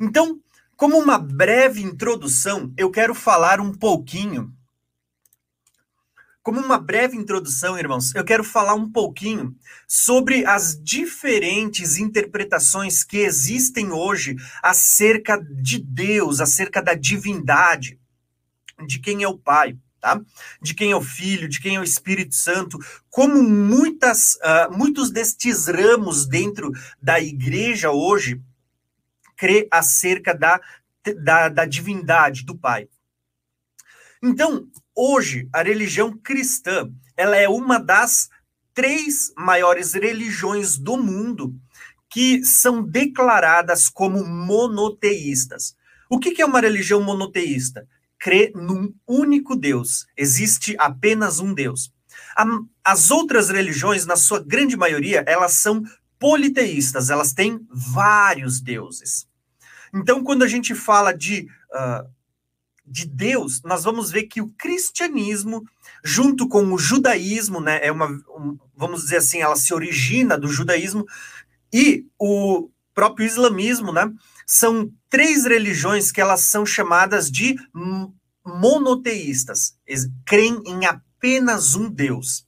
Então, como uma breve introdução, eu quero falar um pouquinho. Como uma breve introdução, irmãos, eu quero falar um pouquinho sobre as diferentes interpretações que existem hoje acerca de Deus, acerca da divindade, de quem é o Pai. Tá? De quem é o Filho, de quem é o Espírito Santo, como muitas, uh, muitos destes ramos dentro da igreja hoje crê acerca da, da, da divindade do Pai. Então, hoje, a religião cristã ela é uma das três maiores religiões do mundo que são declaradas como monoteístas. O que é uma religião monoteísta? Crê num único Deus. Existe apenas um Deus. As outras religiões, na sua grande maioria, elas são politeístas, elas têm vários deuses. Então, quando a gente fala de, uh, de Deus, nós vamos ver que o cristianismo, junto com o judaísmo, né, é uma, um, vamos dizer assim, ela se origina do judaísmo, e o próprio islamismo, né, são três religiões que elas são chamadas de monoteístas, creem em apenas um Deus.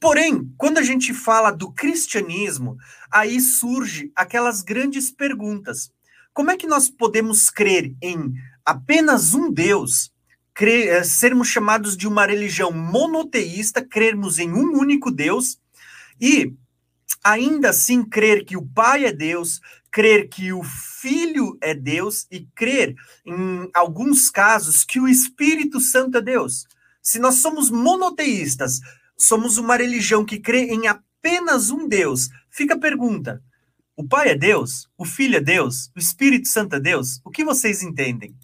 Porém, quando a gente fala do cristianismo, aí surge aquelas grandes perguntas. Como é que nós podemos crer em apenas um Deus, crer, eh, sermos chamados de uma religião monoteísta, crermos em um único Deus e ainda assim crer que o Pai é Deus, crer que o Filho é Deus e crer, em alguns casos, que o Espírito Santo é Deus? Se nós somos monoteístas, somos uma religião que crê em apenas um Deus, fica a pergunta: o Pai é Deus? O Filho é Deus? O Espírito Santo é Deus? O que vocês entendem?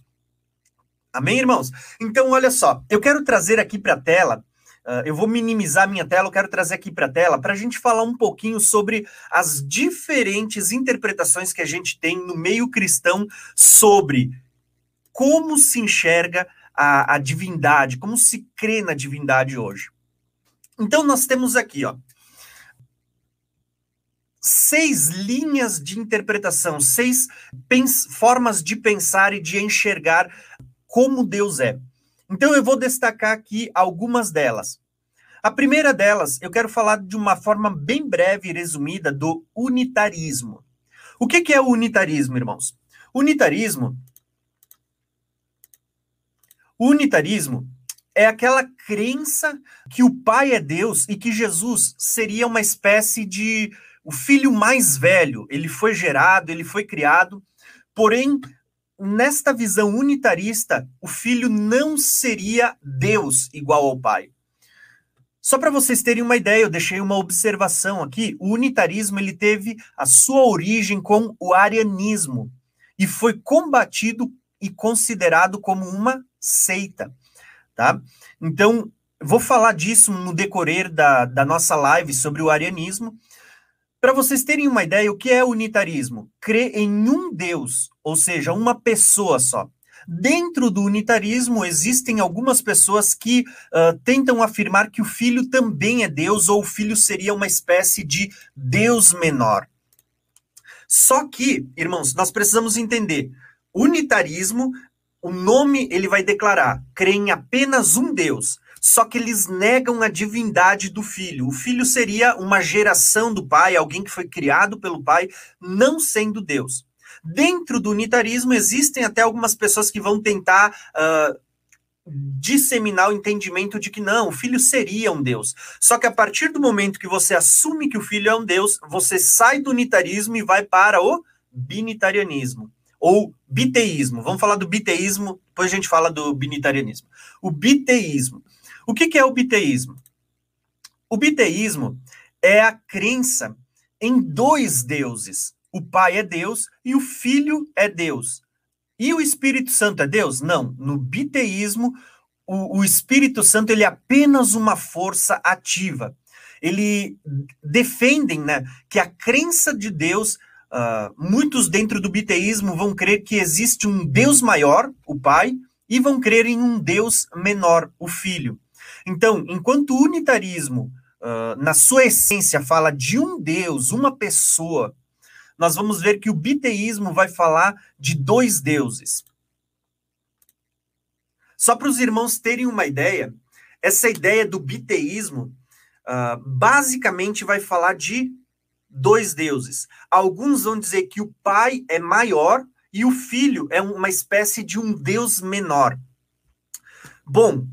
Amém, irmãos? Então, olha só, eu quero trazer aqui para a tela, uh, eu vou minimizar minha tela, eu quero trazer aqui para a tela para a gente falar um pouquinho sobre as diferentes interpretações que a gente tem no meio cristão sobre como se enxerga a, a divindade, como se crê na divindade hoje. Então, nós temos aqui, ó, seis linhas de interpretação, seis formas de pensar e de enxergar como Deus é. Então eu vou destacar aqui algumas delas. A primeira delas, eu quero falar de uma forma bem breve e resumida do unitarismo. O que, que é o unitarismo, irmãos? Unitarismo. Unitarismo é aquela crença que o Pai é Deus e que Jesus seria uma espécie de o filho mais velho, ele foi gerado, ele foi criado, porém, nesta visão unitarista, o filho não seria Deus igual ao pai. Só para vocês terem uma ideia, eu deixei uma observação aqui. O unitarismo ele teve a sua origem com o arianismo e foi combatido e considerado como uma seita, tá? Então, vou falar disso no decorrer da, da nossa live sobre o arianismo, para vocês terem uma ideia, o que é unitarismo? Crer em um Deus, ou seja, uma pessoa só. Dentro do unitarismo, existem algumas pessoas que uh, tentam afirmar que o filho também é Deus, ou o filho seria uma espécie de Deus menor. Só que, irmãos, nós precisamos entender: unitarismo, o nome ele vai declarar, crê em apenas um Deus só que eles negam a divindade do filho. O filho seria uma geração do pai, alguém que foi criado pelo pai, não sendo Deus. Dentro do unitarismo, existem até algumas pessoas que vão tentar. Uh, disseminar o entendimento de que não, o filho seria um Deus. Só que a partir do momento que você assume que o filho é um Deus, você sai do unitarismo e vai para o binitarianismo ou biteísmo. Vamos falar do biteísmo, depois a gente fala do binitarianismo. O biteísmo. O que, que é o biteísmo? O biteísmo é a crença em dois deuses. O Pai é Deus e o Filho é Deus. E o Espírito Santo é Deus? Não. No biteísmo, o, o Espírito Santo ele é apenas uma força ativa. Ele defendem né, que a crença de Deus, uh, muitos dentro do biteísmo vão crer que existe um Deus maior, o Pai, e vão crer em um Deus menor, o Filho. Então, enquanto o unitarismo, uh, na sua essência, fala de um Deus, uma pessoa, nós vamos ver que o biteísmo vai falar de dois deuses. Só para os irmãos terem uma ideia, essa ideia do biteísmo uh, basicamente vai falar de dois deuses. Alguns vão dizer que o pai é maior e o filho é uma espécie de um deus menor. Bom,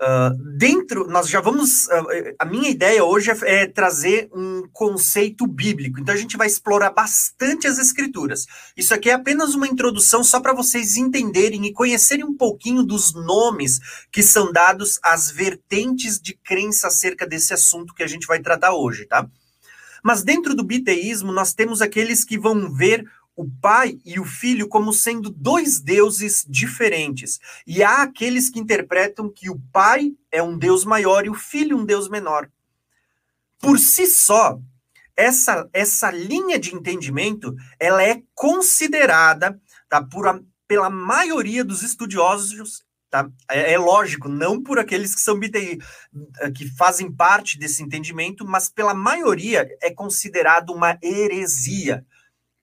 Uh, dentro, nós já vamos. Uh, a minha ideia hoje é, é, trazer um conceito bíblico, então a gente vai explorar bastante as escrituras. Isso aqui é apenas uma introdução só para vocês entenderem e conhecerem um pouquinho dos nomes que são dados às vertentes de crença acerca desse assunto que a gente vai tratar hoje, tá? Mas dentro do biteísmo, nós temos aqueles que vão ver o pai e o filho como sendo dois deuses diferentes. E há aqueles que interpretam que o pai é um deus maior e o filho um deus menor. Por si só, essa, essa linha de entendimento ela é considerada tá, por a, pela maioria dos estudiosos Tá? É, é, lógico, não por aqueles que são BTI, que fazem parte desse entendimento, mas pela maioria é considerado uma heresia.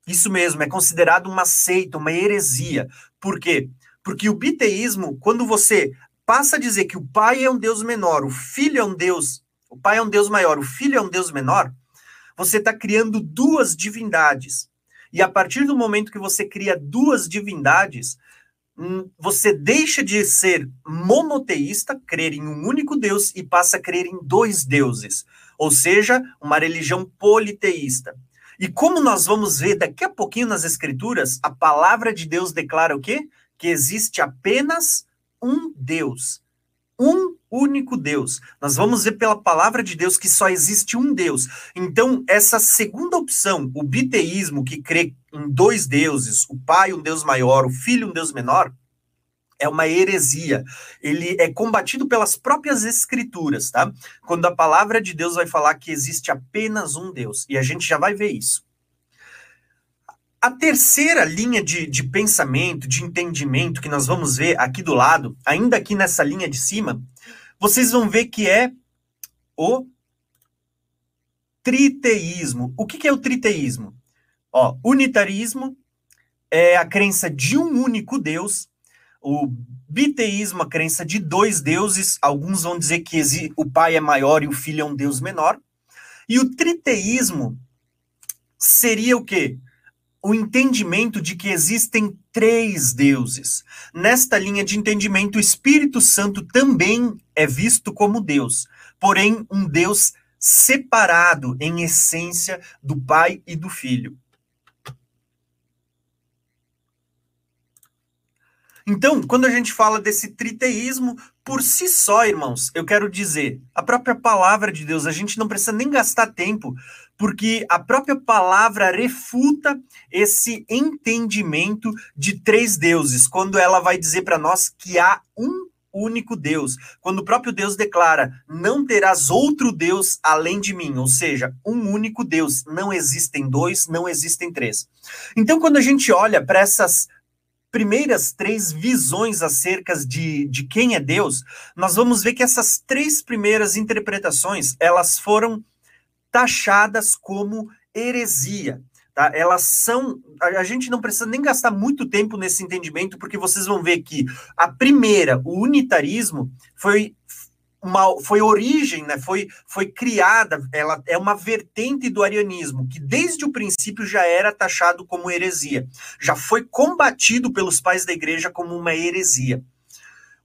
Isso mesmo, é considerado uma seita, uma heresia. Por quê? Porque o biteísmo, quando você passa a dizer que o pai é um Deus menor, o filho é um Deus, o pai é um Deus maior, o filho é um Deus menor, você está criando duas divindades. E a partir do momento que você cria duas divindades, hum, você deixa de ser monoteísta, crer em um único Deus, e passa a crer em dois deuses. Ou seja, uma religião politeísta. E como nós vamos ver daqui a pouquinho nas Escrituras, a palavra de Deus declara o quê? Que existe apenas um Deus. Um único Deus. Nós vamos ver pela palavra de Deus que só existe um Deus. Então, essa segunda opção, o biteísmo, que crê em dois deuses, o Pai, um Deus maior, o Filho, um Deus menor, é uma heresia. Ele é combatido pelas próprias escrituras, tá? Quando a palavra de Deus vai falar que existe apenas um Deus. E a gente já vai ver isso. A terceira linha de, de pensamento, de entendimento que nós vamos ver aqui do lado, ainda aqui nessa linha de cima, vocês vão ver que é o triteísmo. O que, que é o triteísmo? Ó, unitarismo é a crença de um único Deus o biteísmo, a crença de dois deuses, alguns vão dizer que o pai é maior e o filho é um deus menor. E o triteísmo seria o quê? O entendimento de que existem três deuses. Nesta linha de entendimento, o Espírito Santo também é visto como Deus, porém um Deus separado em essência do Pai e do Filho. Então, quando a gente fala desse triteísmo, por si só, irmãos, eu quero dizer, a própria palavra de Deus, a gente não precisa nem gastar tempo, porque a própria palavra refuta esse entendimento de três deuses, quando ela vai dizer para nós que há um único Deus. Quando o próprio Deus declara: Não terás outro Deus além de mim, ou seja, um único Deus. Não existem dois, não existem três. Então, quando a gente olha para essas primeiras três visões acerca de, de quem é Deus, nós vamos ver que essas três primeiras interpretações, elas foram taxadas como heresia. Tá? Elas são. A, a gente não precisa nem gastar muito tempo nesse entendimento, porque vocês vão ver que a primeira, o unitarismo, foi uma, foi origem, né, foi, foi criada, ela é uma vertente do arianismo, que desde o princípio já era taxado como heresia, já foi combatido pelos pais da igreja como uma heresia.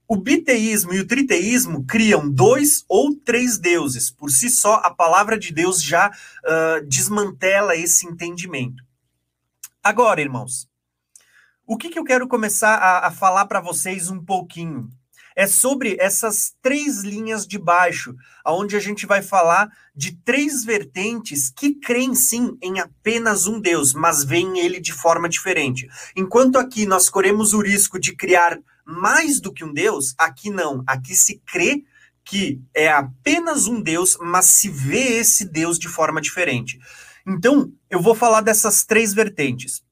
O biteísmo e o triteísmo criam dois ou três deuses. Por si só, a palavra de Deus já uh, desmantela esse entendimento. Agora, irmãos, o que, que eu quero começar a, a falar para vocês um pouquinho? É sobre essas três linhas de baixo, aonde a gente vai falar de três vertentes que creem sim em apenas um Deus, mas veem ele de forma diferente. Enquanto aqui nós corremos o risco de criar mais do que um Deus, aqui não. Aqui se crê que é apenas um Deus, mas se vê esse Deus de forma diferente. Então, eu vou falar dessas três vertentes.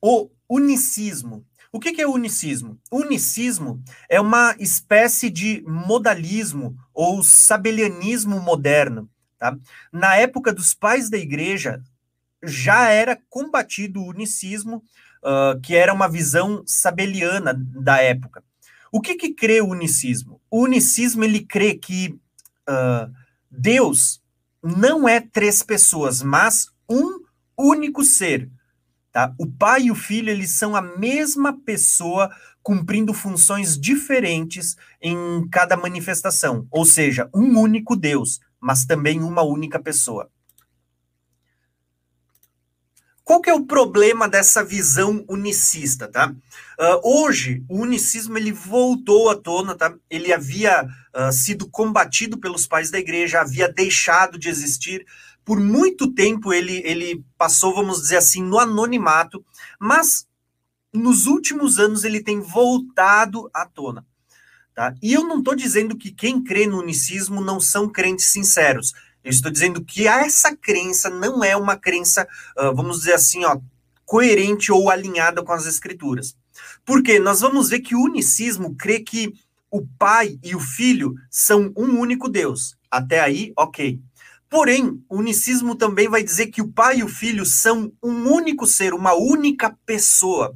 O unicismo, o que é o unicismo? Unicismo é uma espécie de modalismo ou sabelianismo moderno. Tá? Na época dos pais da igreja, já era combatido o unicismo, uh, que era uma visão sabeliana da época. O que, que crê o unicismo? O unicismo ele crê que uh, Deus não é três pessoas, mas um único ser. Tá? O pai e o filho eles são a mesma pessoa cumprindo funções diferentes em cada manifestação, ou seja, um único Deus, mas também uma única pessoa. Qual que é o problema dessa visão unicista, tá? Uh, hoje, o unicismo ele voltou à tona, tá? Ele havia uh, sido combatido pelos pais da igreja, havia deixado de existir. Por muito tempo ele, ele passou, vamos dizer assim, no anonimato, mas nos últimos anos ele tem voltado à tona. Tá? E eu não estou dizendo que quem crê no unicismo não são crentes sinceros. Eu estou dizendo que essa crença não é uma crença, uh, vamos dizer assim, ó, coerente ou alinhada com as escrituras. Porque nós vamos ver que o unicismo crê que o pai e o filho são um único Deus. Até aí, ok. Porém, o unicismo também vai dizer que o pai e o filho são um único ser, uma única pessoa.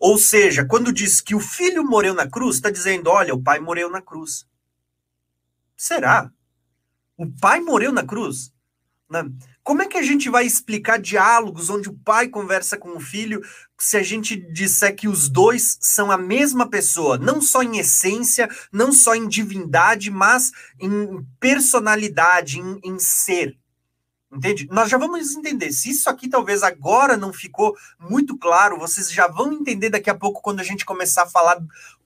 Ou seja, quando diz que o filho morreu na cruz, está dizendo: olha, o pai morreu na cruz. Será? O pai morreu na cruz? Né? Como é que a gente vai explicar diálogos onde o pai conversa com o filho se a gente disser que os dois são a mesma pessoa, não só em essência, não só em divindade, mas em personalidade, em, em ser? Entende? Nós já vamos entender. Se isso aqui talvez agora não ficou muito claro, vocês já vão entender daqui a pouco quando a gente começar a falar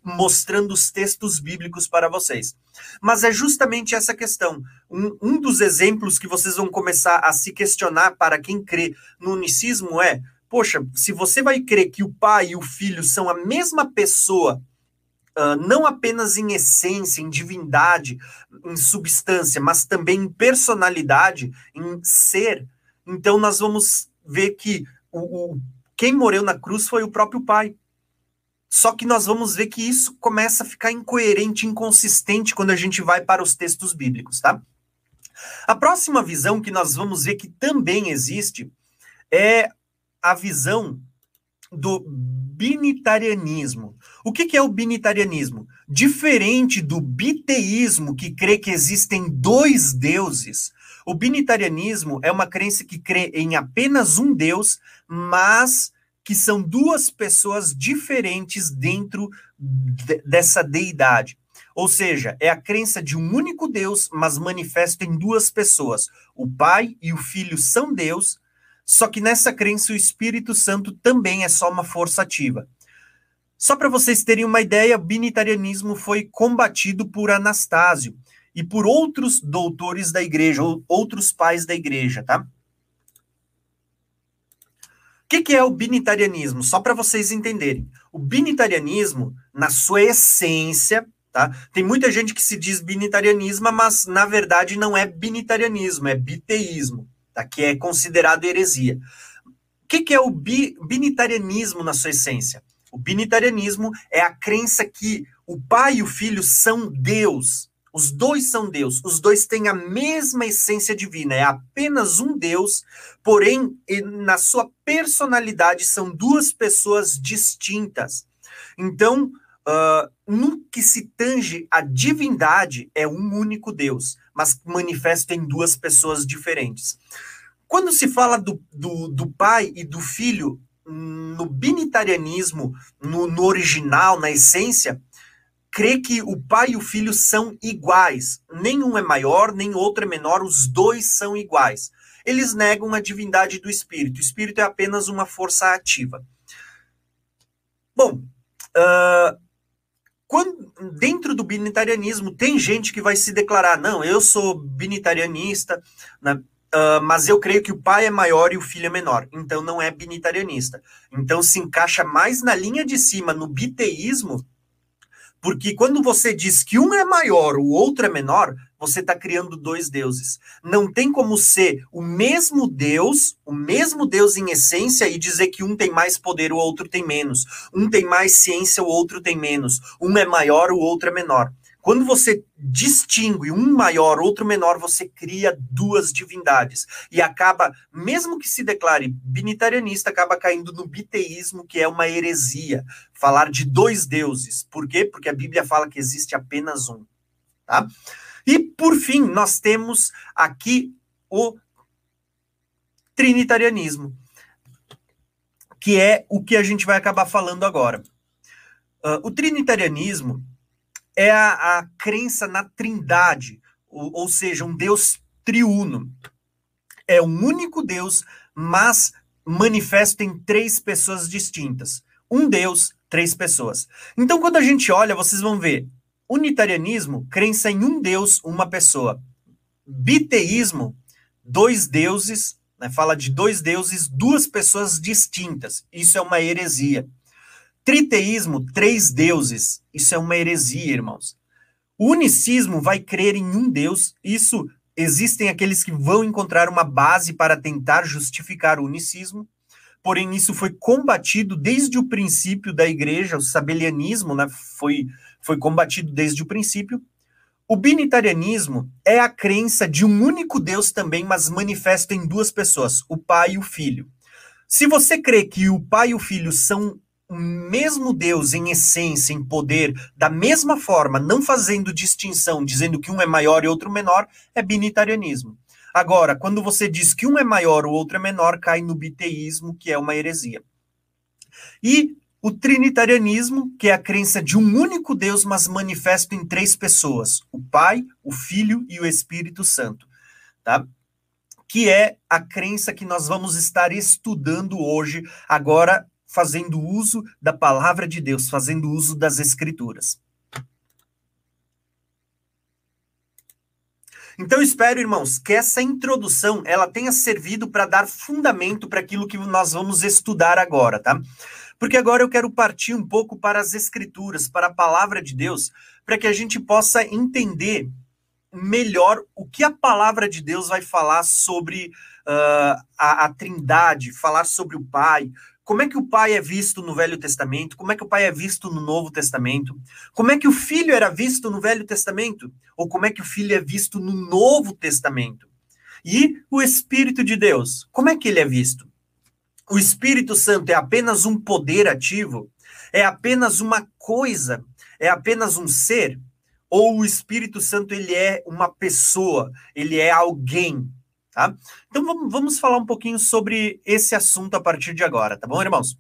mostrando os textos bíblicos para vocês. Mas é justamente essa questão. Um, um dos exemplos que vocês vão começar a se questionar para quem crê no unicismo é: poxa, se você vai crer que o pai e o filho são a mesma pessoa Uh, não apenas em essência, em divindade, em substância, mas também em personalidade, em ser. Então nós vamos ver que o, o, quem morreu na cruz foi o próprio Pai. Só que nós vamos ver que isso começa a ficar incoerente, inconsistente quando a gente vai para os textos bíblicos, tá? A próxima visão que nós vamos ver que também existe é a visão do binitarianismo. O que, que é o binitarianismo? Diferente do biteísmo, que crê que existem dois deuses, o binitarianismo é uma crença que crê em apenas um Deus, mas que são duas pessoas diferentes dentro de, dessa deidade. Ou seja, é a crença de um único Deus, mas manifesto em duas pessoas. O Pai e o Filho são Deus, só que nessa crença o Espírito Santo também é só uma força ativa. Só para vocês terem uma ideia, o binitarianismo foi combatido por Anastásio e por outros doutores da igreja, ou outros pais da igreja, tá? O que, que é o binitarianismo? Só para vocês entenderem. O binitarianismo, na sua essência, tá? Tem muita gente que se diz binitarianismo, mas na verdade não é binitarianismo, é biteísmo? Que é considerado heresia. O que, que é o bi, binitarianismo na sua essência? O binitarianismo é a crença que o pai e o filho são Deus. Os dois são Deus, os dois têm a mesma essência divina, é apenas um Deus, porém, na sua personalidade, são duas pessoas distintas. Então, uh, no que se tange a divindade, é um único Deus, mas manifesta em duas pessoas diferentes. Quando se fala do, do, do pai e do filho no binitarianismo, no, no original, na essência, crê que o pai e o filho são iguais. Nenhum é maior, nem outro é menor, os dois são iguais. Eles negam a divindade do espírito. O espírito é apenas uma força ativa. Bom, uh, quando, dentro do binitarianismo, tem gente que vai se declarar: não, eu sou binitarianista, né? Uh, mas eu creio que o pai é maior e o filho é menor, então não é binitarianista. Então se encaixa mais na linha de cima, no biteísmo, porque quando você diz que um é maior, o outro é menor, você está criando dois deuses. Não tem como ser o mesmo Deus, o mesmo Deus em essência, e dizer que um tem mais poder, o outro tem menos. Um tem mais ciência, o outro tem menos. Um é maior, o outro é menor. Quando você distingue um maior, outro menor, você cria duas divindades. E acaba, mesmo que se declare binitarianista, acaba caindo no biteísmo, que é uma heresia. Falar de dois deuses. Por quê? Porque a Bíblia fala que existe apenas um. Tá? E, por fim, nós temos aqui o trinitarianismo, que é o que a gente vai acabar falando agora. Uh, o trinitarianismo é a, a crença na trindade, ou, ou seja, um Deus triuno. É um único Deus, mas manifesto em três pessoas distintas. Um Deus, três pessoas. Então, quando a gente olha, vocês vão ver unitarianismo, crença em um Deus, uma pessoa. Biteísmo, dois deuses, né, fala de dois deuses, duas pessoas distintas. Isso é uma heresia. Triteísmo, três deuses. Isso é uma heresia, irmãos. O unicismo vai crer em um Deus. Isso existem aqueles que vão encontrar uma base para tentar justificar o unicismo. Porém, isso foi combatido desde o princípio da igreja, o sabelianismo né, foi, foi combatido desde o princípio. O binitarianismo é a crença de um único Deus também, mas manifesto em duas pessoas, o Pai e o Filho. Se você crê que o Pai e o Filho são o mesmo Deus em essência, em poder, da mesma forma, não fazendo distinção, dizendo que um é maior e outro menor, é binitarianismo. Agora, quando você diz que um é maior o outro é menor, cai no biteísmo, que é uma heresia. E o trinitarianismo, que é a crença de um único Deus, mas manifesto em três pessoas: o Pai, o Filho e o Espírito Santo. Tá? Que é a crença que nós vamos estar estudando hoje, agora fazendo uso da palavra de Deus, fazendo uso das escrituras. Então espero, irmãos, que essa introdução ela tenha servido para dar fundamento para aquilo que nós vamos estudar agora, tá? Porque agora eu quero partir um pouco para as escrituras, para a palavra de Deus, para que a gente possa entender melhor o que a palavra de Deus vai falar sobre uh, a, a Trindade, falar sobre o Pai, como é que o pai é visto no Velho Testamento? Como é que o pai é visto no Novo Testamento? Como é que o filho era visto no Velho Testamento? Ou como é que o filho é visto no Novo Testamento? E o Espírito de Deus, como é que ele é visto? O Espírito Santo é apenas um poder ativo? É apenas uma coisa? É apenas um ser? Ou o Espírito Santo ele é uma pessoa? Ele é alguém? Tá? Então vamos, vamos falar um pouquinho sobre esse assunto a partir de agora, tá bom, irmãos?